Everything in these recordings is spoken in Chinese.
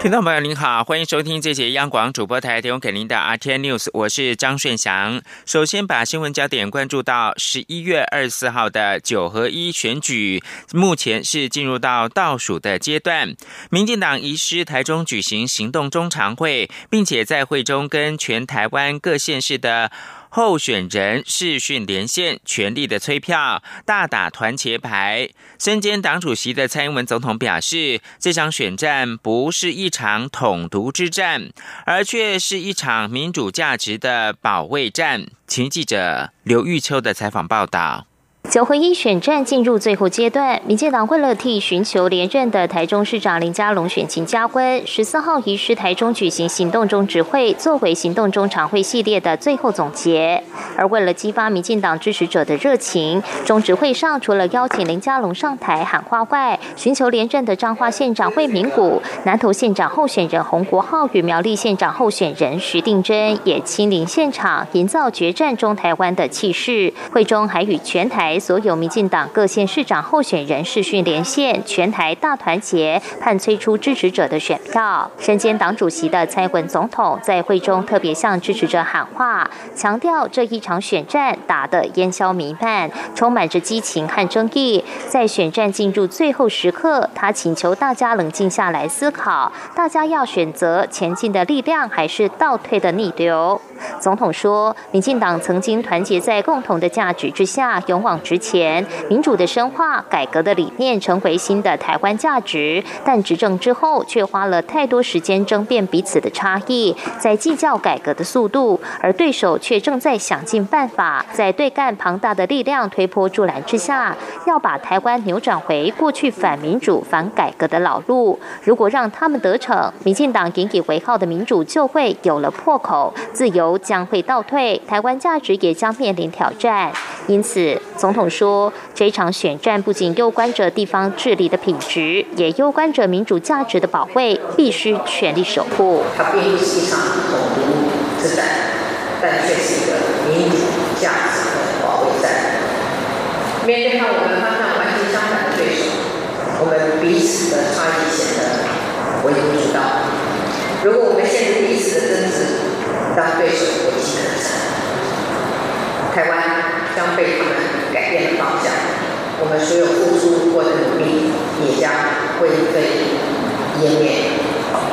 听众朋友您好，欢迎收听这节央广主播台提供给您的 RT News，我是张顺祥。首先把新闻焦点关注到十一月二十四号的九合一选举，目前是进入到倒数的阶段。民进党遗失台中举行行动中常会，并且在会中跟全台湾各县市的。候选人视讯连线，全力的催票，大打团结牌。身兼党主席的蔡英文总统表示，这场选战不是一场统独之战，而却是一场民主价值的保卫战。请记者刘玉秋的采访报道。九合一选战进入最后阶段，民进党为了替寻求连任的台中市长林佳龙选情加温，十四号移师台中举行行动中指会，作为行动中常会系列的最后总结。而为了激发民进党支持者的热情，中指会上除了邀请林佳龙上台喊话外，寻求连任的彰化县长惠明谷、南投县长候选人洪国浩与苗栗县长候选人徐定珍也亲临现场，营造决战中台湾的气势。会中还与全台。所有民进党各县市长候选人视讯连线，全台大团结，盼催出支持者的选票。身兼党主席的蔡文总统在会中特别向支持者喊话，强调这一场选战打得烟消弥漫，充满着激情和争议。在选战进入最后时刻，他请求大家冷静下来思考，大家要选择前进的力量，还是倒退的逆流？总统说，民进党曾经团结在共同的价值之下，勇往。之前，民主的深化、改革的理念成为新的台湾价值，但执政之后却花了太多时间争辩彼此的差异，在计较改革的速度，而对手却正在想尽办法，在对干庞大的力量推波助澜之下，要把台湾扭转回过去反民主、反改革的老路。如果让他们得逞，民进党引以为傲的民主就会有了破口，自由将会倒退，台湾价值也将面临挑战。因此，总统说，这场选战不仅攸关着地方治理的品质，也攸关着民主价值的保卫，必须全力守护。它并不是一场统独之战，但却是一个民主价值的保卫战。面对上我们方向完全相反的对手，我们彼此的差异显得微不足道。如果我们陷入彼此的争执，让对手有机可乘，台湾。将被他们改变的方向，我们所有付出过的努力也将会被湮灭。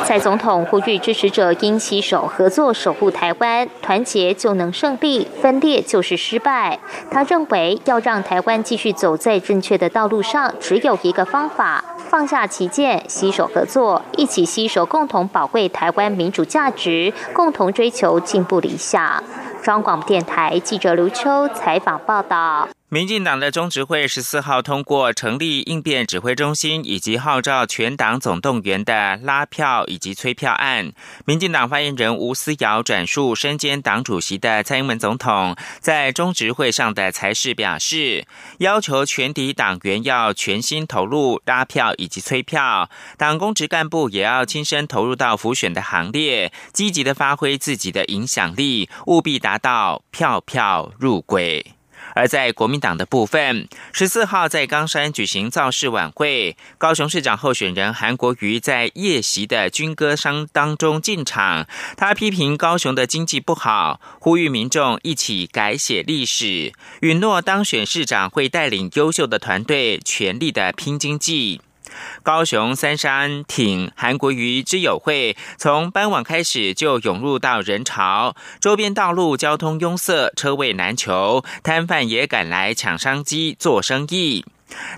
蔡总统呼吁支持者应携手合作守护台湾，团结就能胜利，分裂就是失败。他认为要让台湾继续走在正确的道路上，只有一个方法：放下旗舰，携手合作，一起携手共同保卫台湾民主价值，共同追求进步理想。中广电台记者刘秋采访报道。民进党的中执会十四号通过成立应变指挥中心，以及号召全党总动员的拉票以及催票案。民进党发言人吴思瑶转述身兼党主席的蔡英文总统在中执会上的才是表示，要求全体党员要全心投入拉票以及催票，党公职干部也要亲身投入到浮选的行列，积极的发挥自己的影响力，务必达到票票入轨。而在国民党的部分，十四号在冈山举行造势晚会，高雄市长候选人韩国瑜在夜袭的军歌声当中进场。他批评高雄的经济不好，呼吁民众一起改写历史，允诺当选市长会带领优秀的团队，全力的拼经济。高雄三山挺韩国瑜之友会，从傍晚开始就涌入到人潮，周边道路交通拥塞，车位难求，摊贩也赶来抢商机做生意。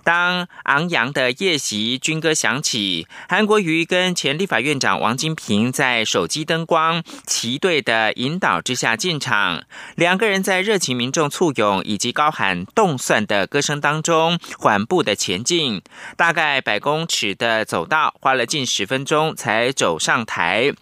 当昂扬的夜袭军歌响起，韩国瑜跟前立法院长王金平在手机灯光齐队的引导之下进场，两个人在热情民众簇拥以及高喊动算的歌声当中缓步的前进，大概百公尺的走道，花了近十分钟才走上台。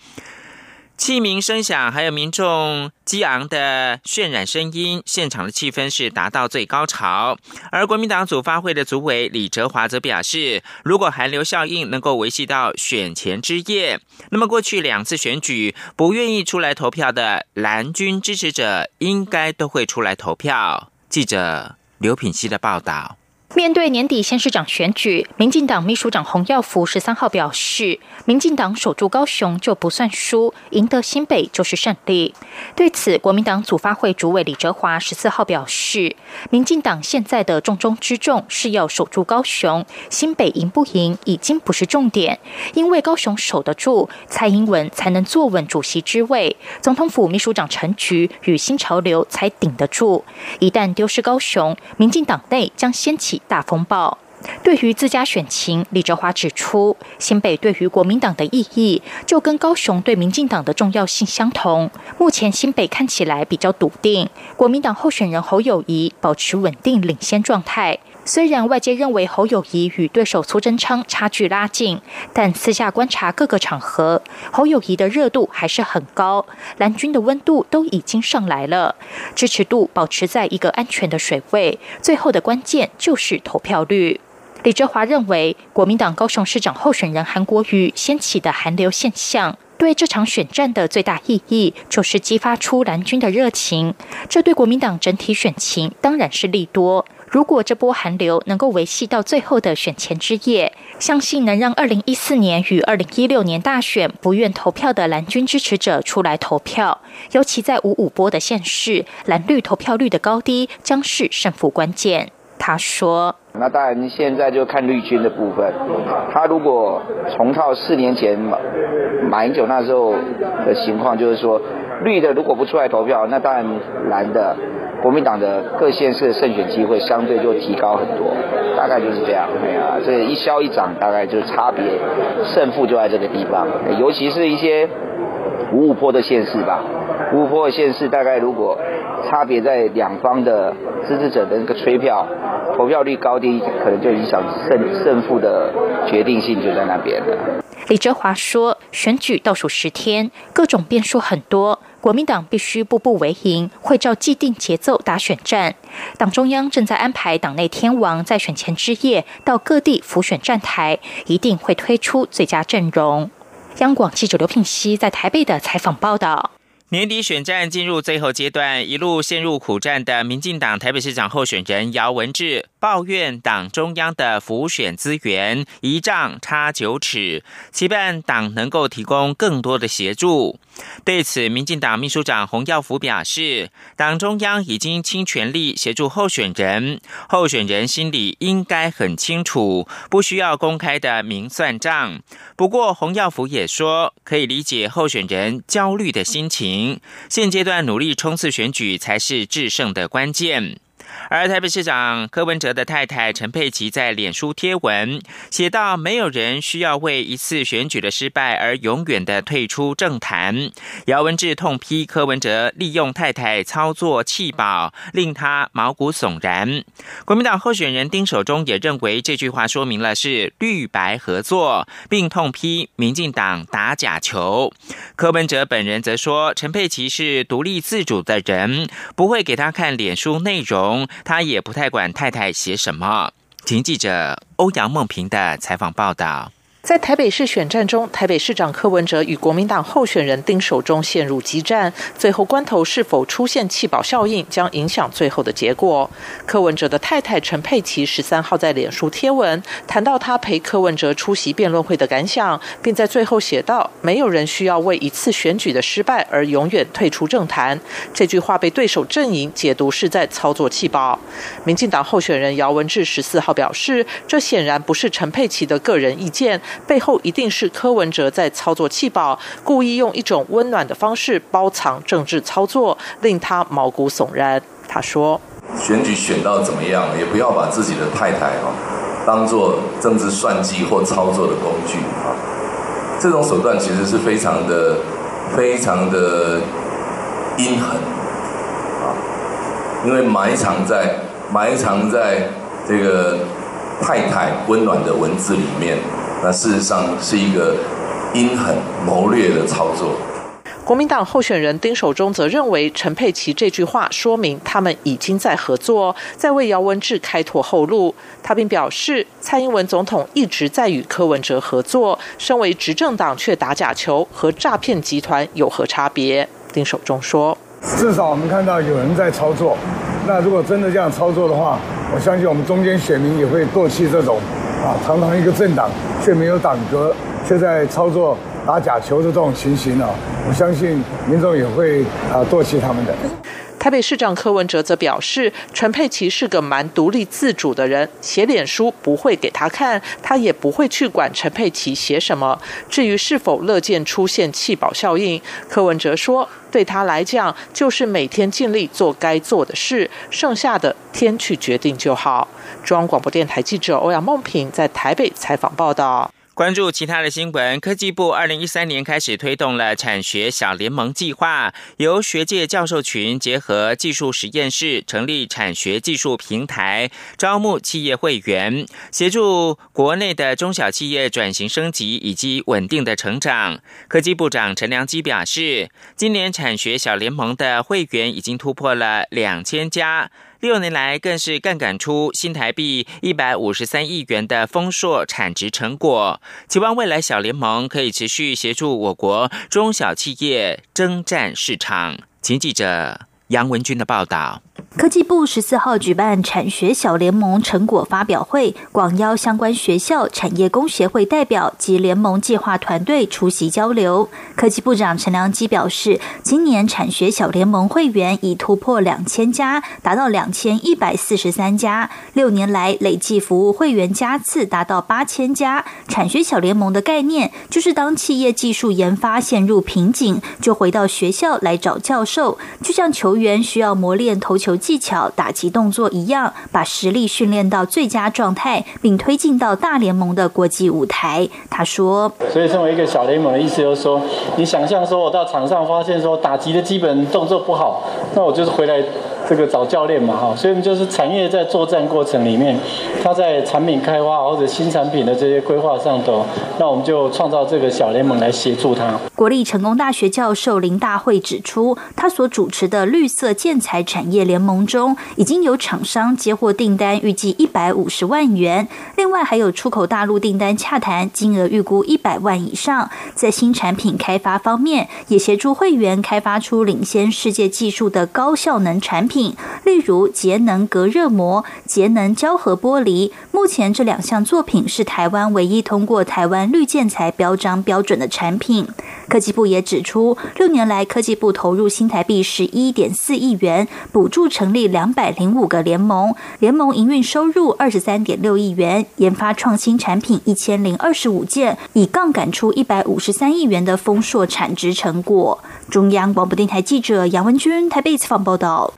器鸣声响，还有民众激昂的渲染声音，现场的气氛是达到最高潮。而国民党组发会的组委李哲华则表示，如果寒流效应能够维系到选前之夜，那么过去两次选举不愿意出来投票的蓝军支持者，应该都会出来投票。记者刘品希的报道。面对年底县市长选举，民进党秘书长洪耀福十三号表示，民进党守住高雄就不算输，赢得新北就是胜利。对此，国民党组发会主委李哲华十四号表示，民进党现在的重中之重是要守住高雄，新北赢不赢已经不是重点，因为高雄守得住，蔡英文才能坐稳主席之位，总统府秘书长陈菊与新潮流才顶得住。一旦丢失高雄，民进党内将掀起。大风暴。对于自家选情，李哲华指出，新北对于国民党的意义，就跟高雄对民进党的重要性相同。目前新北看起来比较笃定，国民党候选人侯友谊保持稳定领先状态。虽然外界认为侯友谊与对手苏贞昌差距拉近，但私下观察各个场合，侯友谊的热度还是很高，蓝军的温度都已经上来了，支持度保持在一个安全的水位。最后的关键就是投票率。李哲华认为，国民党高雄市长候选人韩国瑜掀起的寒流现象，对这场选战的最大意义就是激发出蓝军的热情，这对国民党整体选情当然是利多。如果这波寒流能够维系到最后的选前之夜，相信能让二零一四年与二零一六年大选不愿投票的蓝军支持者出来投票。尤其在五五波的县市，蓝绿投票率的高低将是胜负关键。他说：“那当然，现在就看绿军的部分。他如果重套四年前马英九那时候的情况，就是说绿的如果不出来投票，那当然蓝的。”国民党的各县市的胜选机会相对就提高很多，大概就是这样。哎呀，这一消一涨，大概就是差别胜负就在这个地方。尤其是一些五五坡的县市吧，五五坡的县市大概如果差别在两方的支持者的那个吹票投票率高低，可能就影响胜胜负的决定性就在那边了。李哲华说，选举倒数十天，各种变数很多。国民党必须步步为营，会照既定节奏打选战。党中央正在安排党内天王在选前之夜到各地辅选站台，一定会推出最佳阵容。央广记者刘聘熙在台北的采访报道。年底选战进入最后阶段，一路陷入苦战的民进党台北市长候选人姚文智抱怨党中央的浮选资源一丈差九尺，期盼党能够提供更多的协助。对此，民进党秘书长洪耀福表示，党中央已经倾全力协助候选人，候选人心里应该很清楚，不需要公开的明算账。不过，洪耀福也说，可以理解候选人焦虑的心情，现阶段努力冲刺选举才是制胜的关键。而台北市长柯文哲的太太陈佩琪在脸书贴文写道：“没有人需要为一次选举的失败而永远的退出政坛。”姚文智痛批柯文哲利用太太操作弃保，令他毛骨悚然。国民党候选人丁守中也认为这句话说明了是绿白合作，并痛批民进党打假球。柯文哲本人则说：“陈佩琪是独立自主的人，不会给他看脸书内容。”他也不太管太太写什么。请记者欧阳梦平的采访报道。在台北市选战中，台北市长柯文哲与国民党候选人丁守中陷入激战，最后关头是否出现弃保效应，将影响最后的结果。柯文哲的太太陈佩琪十三号在脸书贴文，谈到他陪柯文哲出席辩论会的感想，并在最后写道：“没有人需要为一次选举的失败而永远退出政坛。”这句话被对手阵营解读是在操作弃保。民进党候选人姚文智十四号表示，这显然不是陈佩琪的个人意见。背后一定是柯文哲在操作气保，故意用一种温暖的方式包藏政治操作，令他毛骨悚然。他说：“选举选到怎么样，也不要把自己的太太哦当做政治算计或操作的工具啊。这种手段其实是非常的、非常的阴狠啊，因为埋藏在埋藏在这个太太温暖的文字里面。”那事实上是一个阴狠谋略的操作。国民党候选人丁守中则认为，陈佩琪这句话说明他们已经在合作，在为姚文智开拓后路。他并表示，蔡英文总统一直在与柯文哲合作，身为执政党却打假球，和诈骗集团有何差别？丁守中说：“至少我们看到有人在操作。那如果真的这样操作的话，我相信我们中间选民也会唾弃这种啊，堂堂一个政党却没有党格，却在操作。”打假球的这种情形呢，我相信民众也会啊唾弃他们的。台北市长柯文哲则表示，陈佩琪是个蛮独立自主的人，写脸书不会给他看，他也不会去管陈佩琪写什么。至于是否乐见出现弃保效应，柯文哲说，对他来讲，就是每天尽力做该做的事，剩下的天去决定就好。中央广播电台记者欧阳梦平在台北采访报道。关注其他的新闻，科技部二零一三年开始推动了产学小联盟计划，由学界教授群结合技术实验室，成立产学技术平台，招募企业会员，协助国内的中小企业转型升级以及稳定的成长。科技部长陈良基表示，今年产学小联盟的会员已经突破了两千家。六年来，更是杠杆出新台币一百五十三亿元的丰硕产值成果，期望未来小联盟可以持续协助我国中小企业征战市场。请记者杨文军的报道。科技部十四号举办产学小联盟成果发表会，广邀相关学校、产业工协会代表及联盟计划团队出席交流。科技部长陈良基表示，今年产学小联盟会员已突破两千家，达到两千一百四十三家。六年来累计服务会员家次达到八千家。产学小联盟的概念就是，当企业技术研发陷入瓶颈，就回到学校来找教授，就像球员需要磨练投球。技巧、打击动作一样，把实力训练到最佳状态，并推进到大联盟的国际舞台。他说：“所以，身为一个小联盟的意思，就是说，你想象说，我到场上发现说，打击的基本动作不好，那我就是回来。”这个找教练嘛，哈，所以就是产业在作战过程里面，他在产品开发或者新产品的这些规划上头，那我们就创造这个小联盟来协助他。国立成功大学教授林大会指出，他所主持的绿色建材产业联盟中，已经有厂商接获订单，预计一百五十万元，另外还有出口大陆订单洽谈，金额预估一百万以上。在新产品开发方面，也协助会员开发出领先世界技术的高效能产品。例如节能隔热膜、节能胶合玻璃，目前这两项作品是台湾唯一通过台湾绿建材标章标准的产品。科技部也指出，六年来科技部投入新台币十一点四亿元，补助成成立两百零五个联盟，联盟营运收入二十三点六亿元，研发创新产品一千零二十五件，以杠杆出一百五十三亿元的丰硕产值成果。中央广播电台记者杨文君台北采访报道。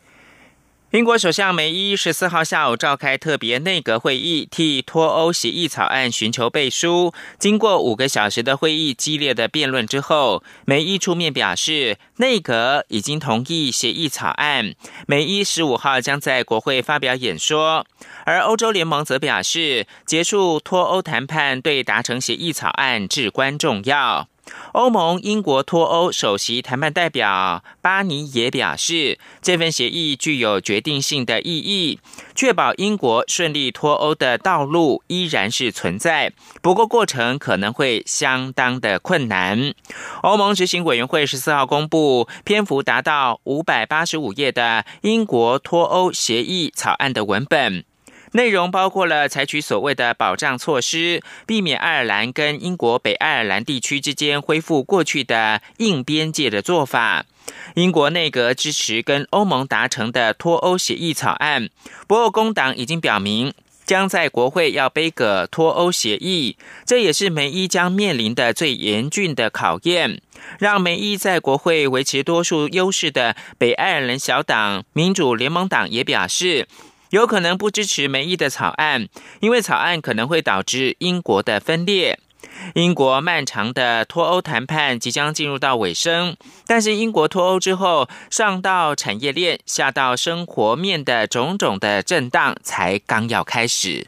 英国首相梅伊十四号下午召开特别内阁会议，替脱欧协议草案寻求背书。经过五个小时的会议激烈的辩论之后，梅伊出面表示，内阁已经同意协议草案。梅伊十五号将在国会发表演说，而欧洲联盟则表示，结束脱欧谈判对达成协议草案至关重要。欧盟英国脱欧首席谈判代表巴尼也表示，这份协议具有决定性的意义，确保英国顺利脱欧的道路依然是存在，不过过程可能会相当的困难。欧盟执行委员会十四号公布篇幅达到五百八十五页的英国脱欧协议草案的文本。内容包括了采取所谓的保障措施，避免爱尔兰跟英国北爱尔兰地区之间恢复过去的硬边界的做法。英国内阁支持跟欧盟达成的脱欧协议草案，不过工党已经表明将在国会要背个脱欧协议，这也是梅伊将面临的最严峻的考验。让梅伊在国会维持多数优势的北爱尔兰小党民主联盟党也表示。有可能不支持梅伊的草案，因为草案可能会导致英国的分裂。英国漫长的脱欧谈判即将进入到尾声，但是英国脱欧之后，上到产业链，下到生活面的种种的震荡才刚要开始。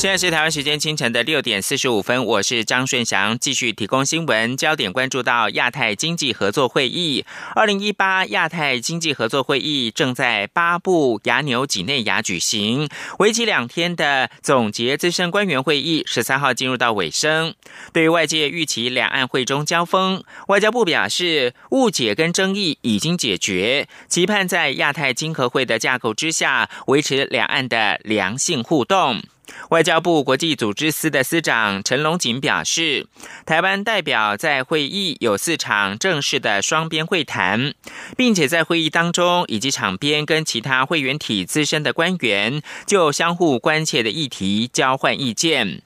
现在是台湾时间清晨的六点四十五分，我是张顺祥，继续提供新闻焦点，关注到亚太经济合作会议。二零一八亚太经济合作会议正在巴布亚纽几内亚举行，为期两天的总结资深官员会议十三号进入到尾声。对于外界预期两岸会中交锋，外交部表示误解跟争议已经解决，期盼在亚太经合会的架构之下，维持两岸的良性互动。外交部国际组织司的司长陈龙锦表示，台湾代表在会议有四场正式的双边会谈，并且在会议当中以及场边跟其他会员体资深的官员就相互关切的议题交换意见。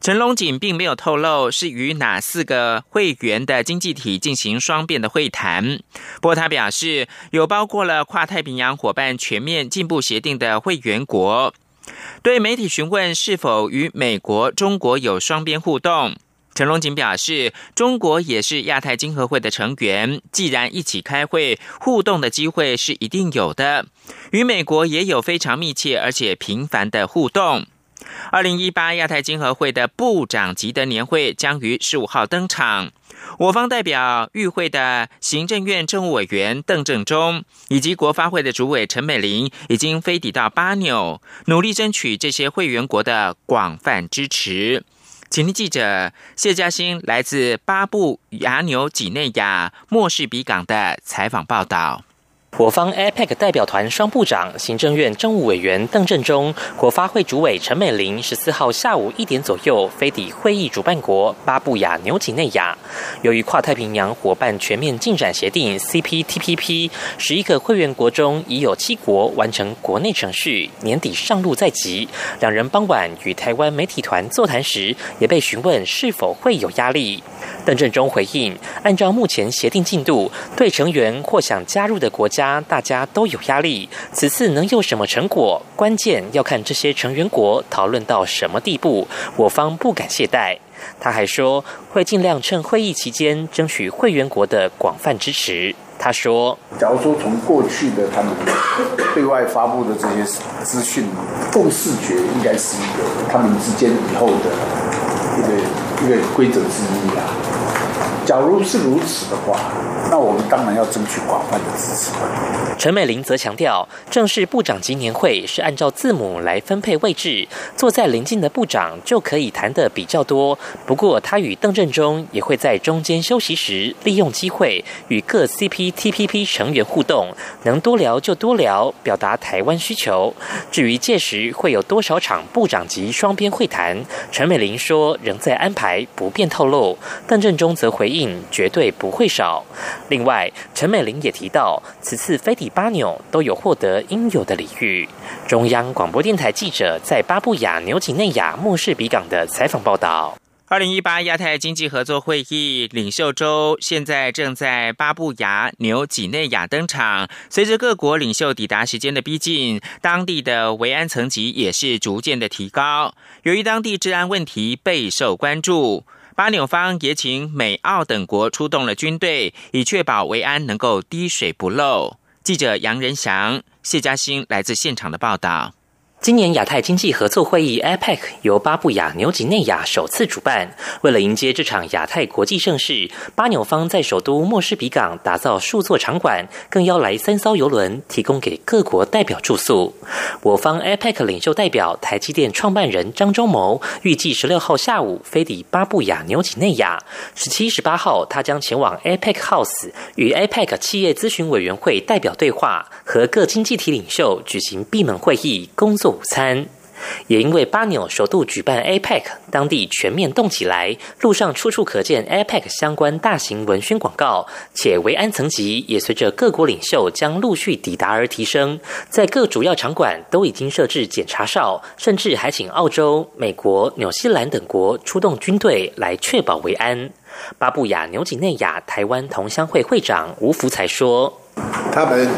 陈龙锦并没有透露是与哪四个会员的经济体进行双边的会谈，不过他表示有包括了跨太平洋伙伴全面进步协定的会员国。对媒体询问是否与美国、中国有双边互动，陈龙锦表示，中国也是亚太经合会的成员，既然一起开会，互动的机会是一定有的。与美国也有非常密切而且频繁的互动。二零一八亚太经合会的部长级的年会将于十五号登场。我方代表与会的行政院政务委员邓正中以及国发会的主委陈美玲已经飞抵到巴纽，努力争取这些会员国的广泛支持。请听记者谢嘉欣来自巴布亚纽几内亚莫士比港的采访报道。我方 APEC 代表团双部长、行政院政务委员邓振中、国发会主委陈美玲，十四号下午一点左右飞抵会议主办国巴布亚纽几内亚。由于跨太平洋伙伴全面进展协定 （CPTPP） 十一个会员国中已有七国完成国内程序，年底上路在即。两人傍晚与台湾媒体团座谈时，也被询问是否会有压力。邓振中回应：按照目前协定进度，对成员或想加入的国家。大家都有压力，此次能有什么成果，关键要看这些成员国讨论到什么地步。我方不敢懈怠。他还说，会尽量趁会议期间争取会员国的广泛支持。他说：“假如说从过去的他们对外发布的这些资讯，共视觉应该是一个他们之间以后的一个一个规则之一啊。假如是如此的话。”那我们当然要争取广泛的支持。陈美玲则强调，正式部长级年会是按照字母来分配位置，坐在邻近的部长就可以谈的比较多。不过，他与邓振中也会在中间休息时利用机会与各 CPTPP 成员互动，能多聊就多聊，表达台湾需求。至于届时会有多少场部长级双边会谈，陈美玲说仍在安排，不便透露。邓振中则回应，绝对不会少。另外，陈美玲也提到，此次飞抵巴纽都有获得应有的礼遇。中央广播电台记者在巴布亚纽几内亚莫士比港的采访报道。二零一八亚太经济合作会议领袖周现在正在巴布亚纽几内亚登场。随着各国领袖抵达时间的逼近，当地的维安层级也是逐渐的提高。由于当地治安问题备受关注。巴纽方也请美、澳等国出动了军队，以确保维安能够滴水不漏。记者杨仁祥、谢嘉欣来自现场的报道。今年亚太经济合作会议 （APEC） 由巴布亚纽几内亚首次主办。为了迎接这场亚太国际盛事，巴纽方在首都莫斯比港打造数座场馆，更邀来三艘游轮，提供给各国代表住宿。我方 APEC 领袖代表台积电创办人张忠谋预计十六号下午飞抵巴布亚纽几内亚，十七、十八号他将前往 APEC House 与 APEC 企业咨询委员会代表对话，和各经济体领袖举行闭门会议工作。午餐，也因为巴纽首度举办 APEC，当地全面动起来，路上处处可见 APEC 相关大型文宣广告，且维安层级也随着各国领袖将陆续抵达而提升，在各主要场馆都已经设置检查哨，甚至还请澳洲、美国、纽西兰等国出动军队来确保维安。巴布亚纽几内亚台湾同乡会会长吴福才说：“他们。”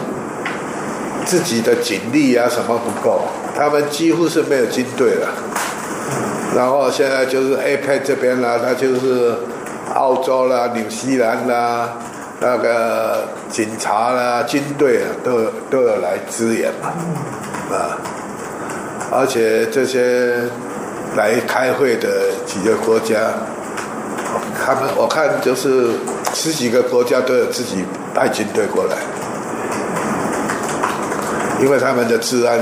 自己的警力啊什么不够，他们几乎是没有军队了。然后现在就是 APEC 这边啦，那就是澳洲啦、纽西兰啦，那个警察啦、军队啊，都都有来支援嘛，啊，而且这些来开会的几个国家，他们我看就是十几个国家都有自己派军队过来，因为他们的治安、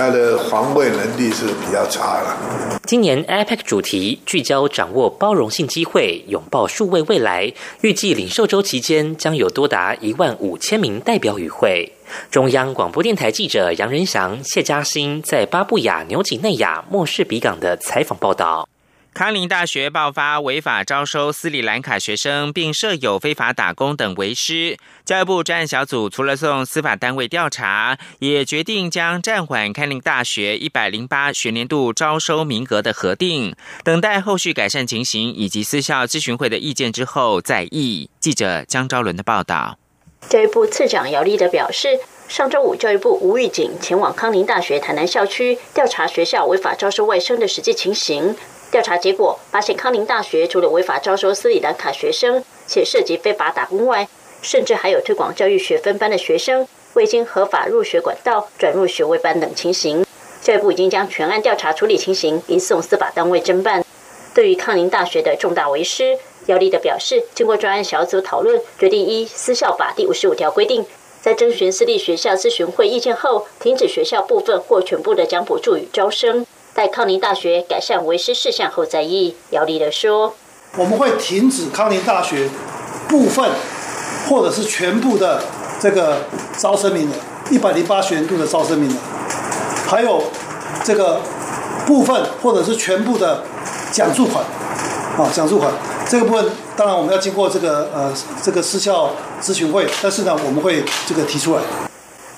他的防卫能力是比较差了。今年 APEC 主题聚焦掌握包容性机会，拥抱数位未来。预计领受周期间将有多达一万五千名代表与会。中央广播电台记者杨仁祥、谢嘉欣在巴布亚纽几内亚莫氏比港的采访报道。康宁大学爆发违法招收斯里兰卡学生，并设有非法打工等为师。教育部专案小组除了送司法单位调查，也决定将暂缓康宁大学一百零八学年度招收名额的核定，等待后续改善情形以及私校咨询会的意见之后再议。记者江昭伦的报道。教育部次长姚立德表示，上周五教育部无预警前往康宁大学台南校区调查学校违法招收外生的实际情形。调查结果发现，康宁大学除了违法招收斯里兰卡学生，且涉及非法打工外，甚至还有推广教育学分班的学生未经合法入学管道转入学位班等情形。教育部已经将全案调查处理情形移送司法单位侦办。对于康宁大学的重大违失，姚立的表示，经过专案小组讨论，决定依私校法第五十五条规定，在征询私立学校咨询会意见后，停止学校部分或全部的奖补助与招生。在康宁大学改善为师事项后再议。姚立德说：“我们会停止康宁大学部分或者是全部的这个招生名额，一百零八学年度的招生名额，还有这个部分或者是全部的奖助款啊，奖助款这个部分，当然我们要经过这个呃这个私校咨询会，但是呢，我们会这个提出来。”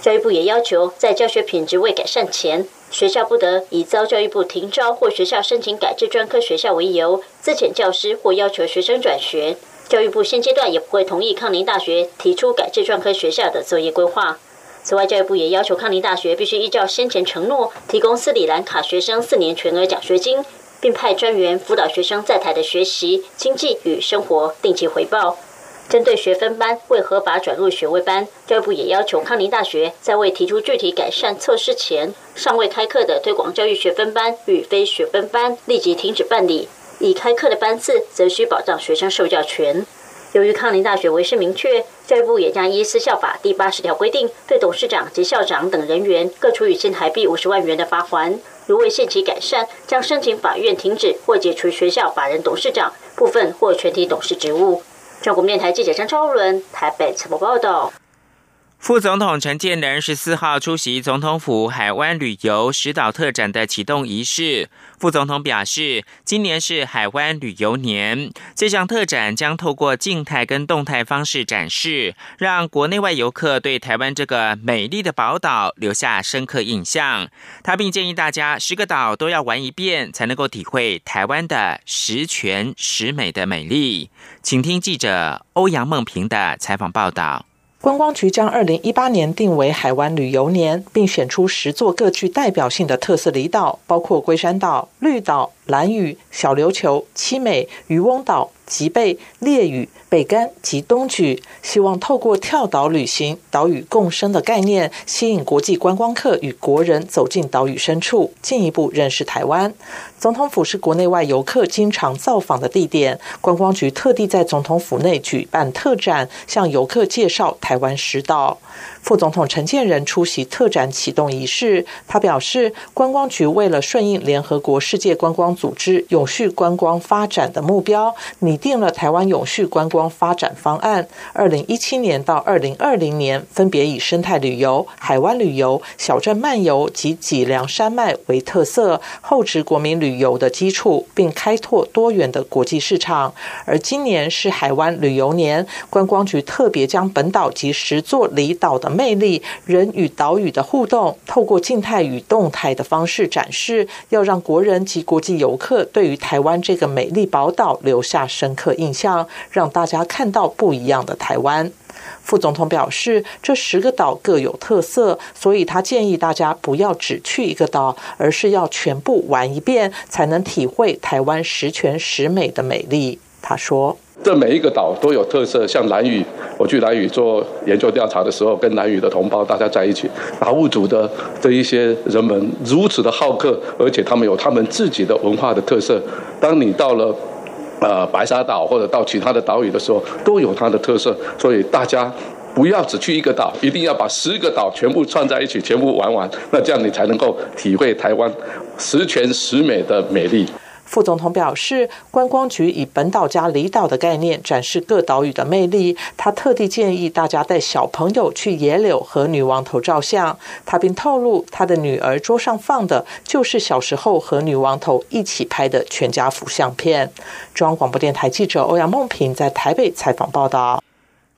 教育部也要求，在教学品质未改善前。学校不得以遭教育部停招或学校申请改制专科学校为由，自遣教师或要求学生转学。教育部现阶段也不会同意康宁大学提出改制专科学校的作业规划。此外，教育部也要求康宁大学必须依照先前承诺，提供斯里兰卡学生四年全额奖学金，并派专员辅导学生在台的学习、经济与生活，定期回报。针对学分班未合法转入学位班，教育部也要求康宁大学在未提出具体改善措施前，尚未开课的推广教育学分班与非学分班立即停止办理；已开课的班次，则需保障学生受教权。由于康宁大学为师明确，教育部也将依私校法第八十条规定，对董事长及校长等人员各处以新台币五十万元的罚款。如未限期改善，将申请法院停止或解除学校法人董事长部分或全体董事职务。中国电台记者张超伦台北采访报道。副总统陈建仁十四号出席总统府海湾旅游石岛特展的启动仪式。副总统表示，今年是海湾旅游年，这项特展将透过静态跟动态方式展示，让国内外游客对台湾这个美丽的宝岛留下深刻印象。他并建议大家十个岛都要玩一遍，才能够体会台湾的十全十美的美丽。请听记者欧阳梦平的采访报道。观光局将二零一八年定为海湾旅游年，并选出十座各具代表性的特色离岛，包括龟山岛、绿岛、蓝屿、小琉球、七美、渔翁岛、吉贝、烈屿。北干及东莒，希望透过跳岛旅行、岛屿共生的概念，吸引国际观光客与国人走进岛屿深处，进一步认识台湾。总统府是国内外游客经常造访的地点，观光局特地在总统府内举办特展，向游客介绍台湾十岛。副总统陈建仁出席特展启动仪式，他表示，观光局为了顺应联合国世界观光组织永续观光发展的目标，拟定了台湾永续观光发展方案。二零一七年到二零二零年，分别以生态旅游、海湾旅游、小镇漫游及脊梁山脉为特色，厚植国民旅游的基础，并开拓多元的国际市场。而今年是海湾旅游年，观光局特别将本岛及十座离岛的魅力，人与岛屿的互动，透过静态与动态的方式展示，要让国人及国际游客对于台湾这个美丽宝岛留下深。刻印象，让大家看到不一样的台湾。副总统表示，这十个岛各有特色，所以他建议大家不要只去一个岛，而是要全部玩一遍，才能体会台湾十全十美的美丽。他说：“这每一个岛都有特色，像蓝屿，我去蓝屿做研究调查的时候，跟蓝屿的同胞大家在一起，达悟族的这一些人们如此的好客，而且他们有他们自己的文化的特色。当你到了。”呃，白沙岛或者到其他的岛屿的时候，都有它的特色，所以大家不要只去一个岛，一定要把十个岛全部串在一起，全部玩完，那这样你才能够体会台湾十全十美的美丽。副总统表示，观光局以本岛加离岛的概念展示各岛屿的魅力。他特地建议大家带小朋友去野柳和女王头照相。他并透露，他的女儿桌上放的就是小时候和女王头一起拍的全家福相片。中央广播电台记者欧阳梦平在台北采访报道。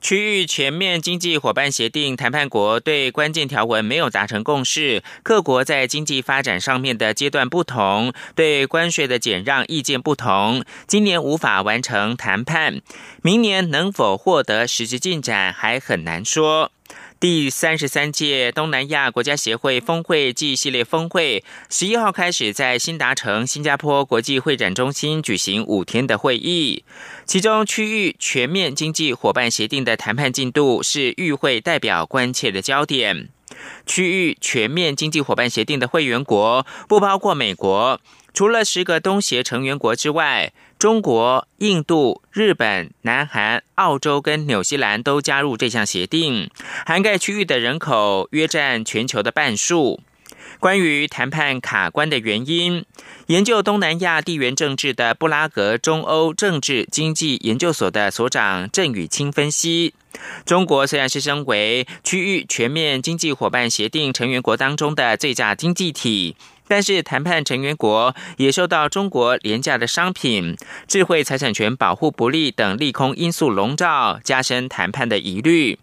区域全面经济伙伴协定谈判国对关键条文没有达成共识，各国在经济发展上面的阶段不同，对关税的减让意见不同，今年无法完成谈判，明年能否获得实质进展还很难说。第三十三届东南亚国家协会峰会暨系列峰会，十一号开始在新达城新加坡国际会展中心举行五天的会议。其中，区域全面经济伙伴协定的谈判进度是与会代表关切的焦点。区域全面经济伙伴协定的会员国不包括美国。除了十个东协成员国之外，中国、印度、日本、南韩、澳洲跟纽西兰都加入这项协定，涵盖区域的人口约占全球的半数。关于谈判卡关的原因，研究东南亚地缘政治的布拉格中欧政治经济研究所的所长郑宇清分析：中国虽然是身为区域全面经济伙伴协定成员国当中的最大经济体。但是，谈判成员国也受到中国廉价的商品、智慧财产权保护不力等利空因素笼罩，加深谈判的疑虑。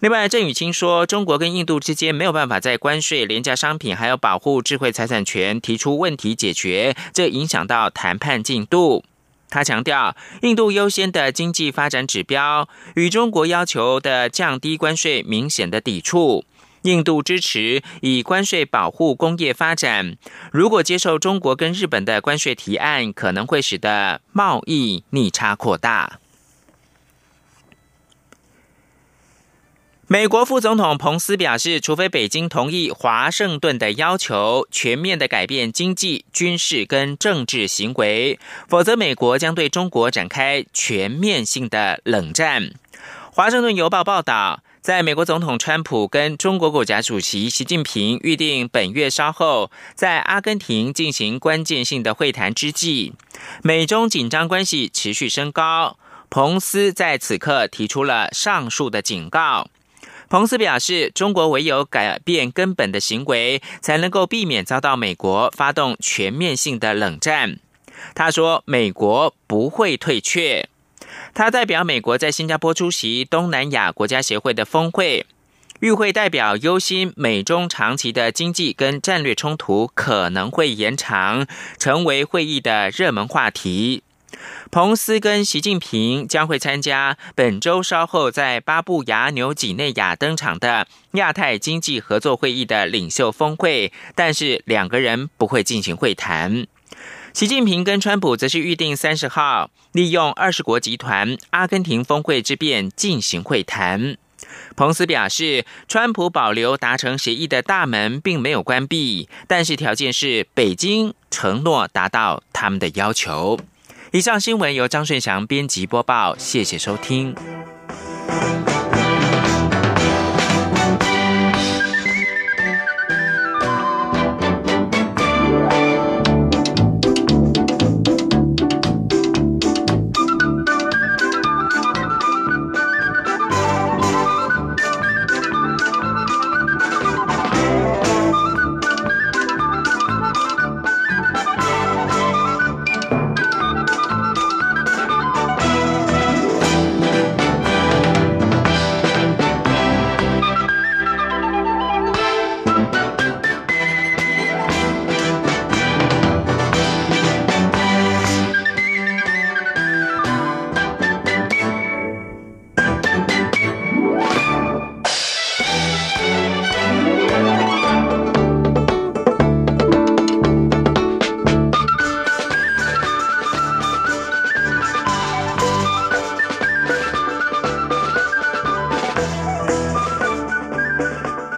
另外，郑宇清说，中国跟印度之间没有办法在关税、廉价商品还有保护智慧财产权提出问题解决，这影响到谈判进度。他强调，印度优先的经济发展指标与中国要求的降低关税明显的抵触。印度支持以关税保护工业发展，如果接受中国跟日本的关税提案，可能会使得贸易逆差扩大。美国副总统彭斯表示，除非北京同意华盛顿的要求，全面的改变经济、军事跟政治行为，否则美国将对中国展开全面性的冷战。华盛顿邮报报道。在美国总统川普跟中国国家主席习近平预定本月稍后在阿根廷进行关键性的会谈之际，美中紧张关系持续升高。彭斯在此刻提出了上述的警告。彭斯表示，中国唯有改变根本的行为，才能够避免遭到美国发动全面性的冷战。他说，美国不会退却。他代表美国在新加坡出席东南亚国家协会的峰会，与会代表忧心美中长期的经济跟战略冲突可能会延长，成为会议的热门话题。彭斯跟习近平将会参加本周稍后在巴布亚纽几内亚登场的亚太经济合作会议的领袖峰会，但是两个人不会进行会谈。习近平跟川普则是预定三十号利用二十国集团阿根廷峰会之便进行会谈。彭斯表示，川普保留达成协议的大门并没有关闭，但是条件是北京承诺达到他们的要求。以上新闻由张顺祥编辑播报，谢谢收听。